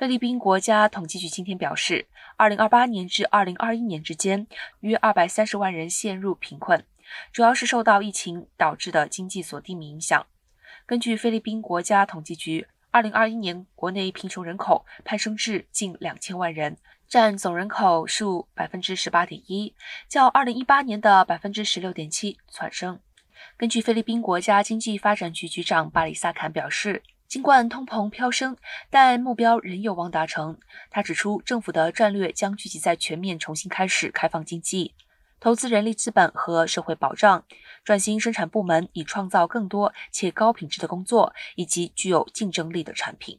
菲律宾国家统计局今天表示，2028年至2021年之间，约230万人陷入贫困，主要是受到疫情导致的经济锁定影响。根据菲律宾国家统计局，2021年国内贫穷人口攀升至近两千万人，占总人口数18.1%，较2018年的16.7%窜升。根据菲律宾国家经济发展局局长巴里萨坎表示。尽管通膨飙升，但目标仍有望达成。他指出，政府的战略将聚集在全面重新开始开放经济、投资人力资本和社会保障、转型生产部门，以创造更多且高品质的工作以及具有竞争力的产品。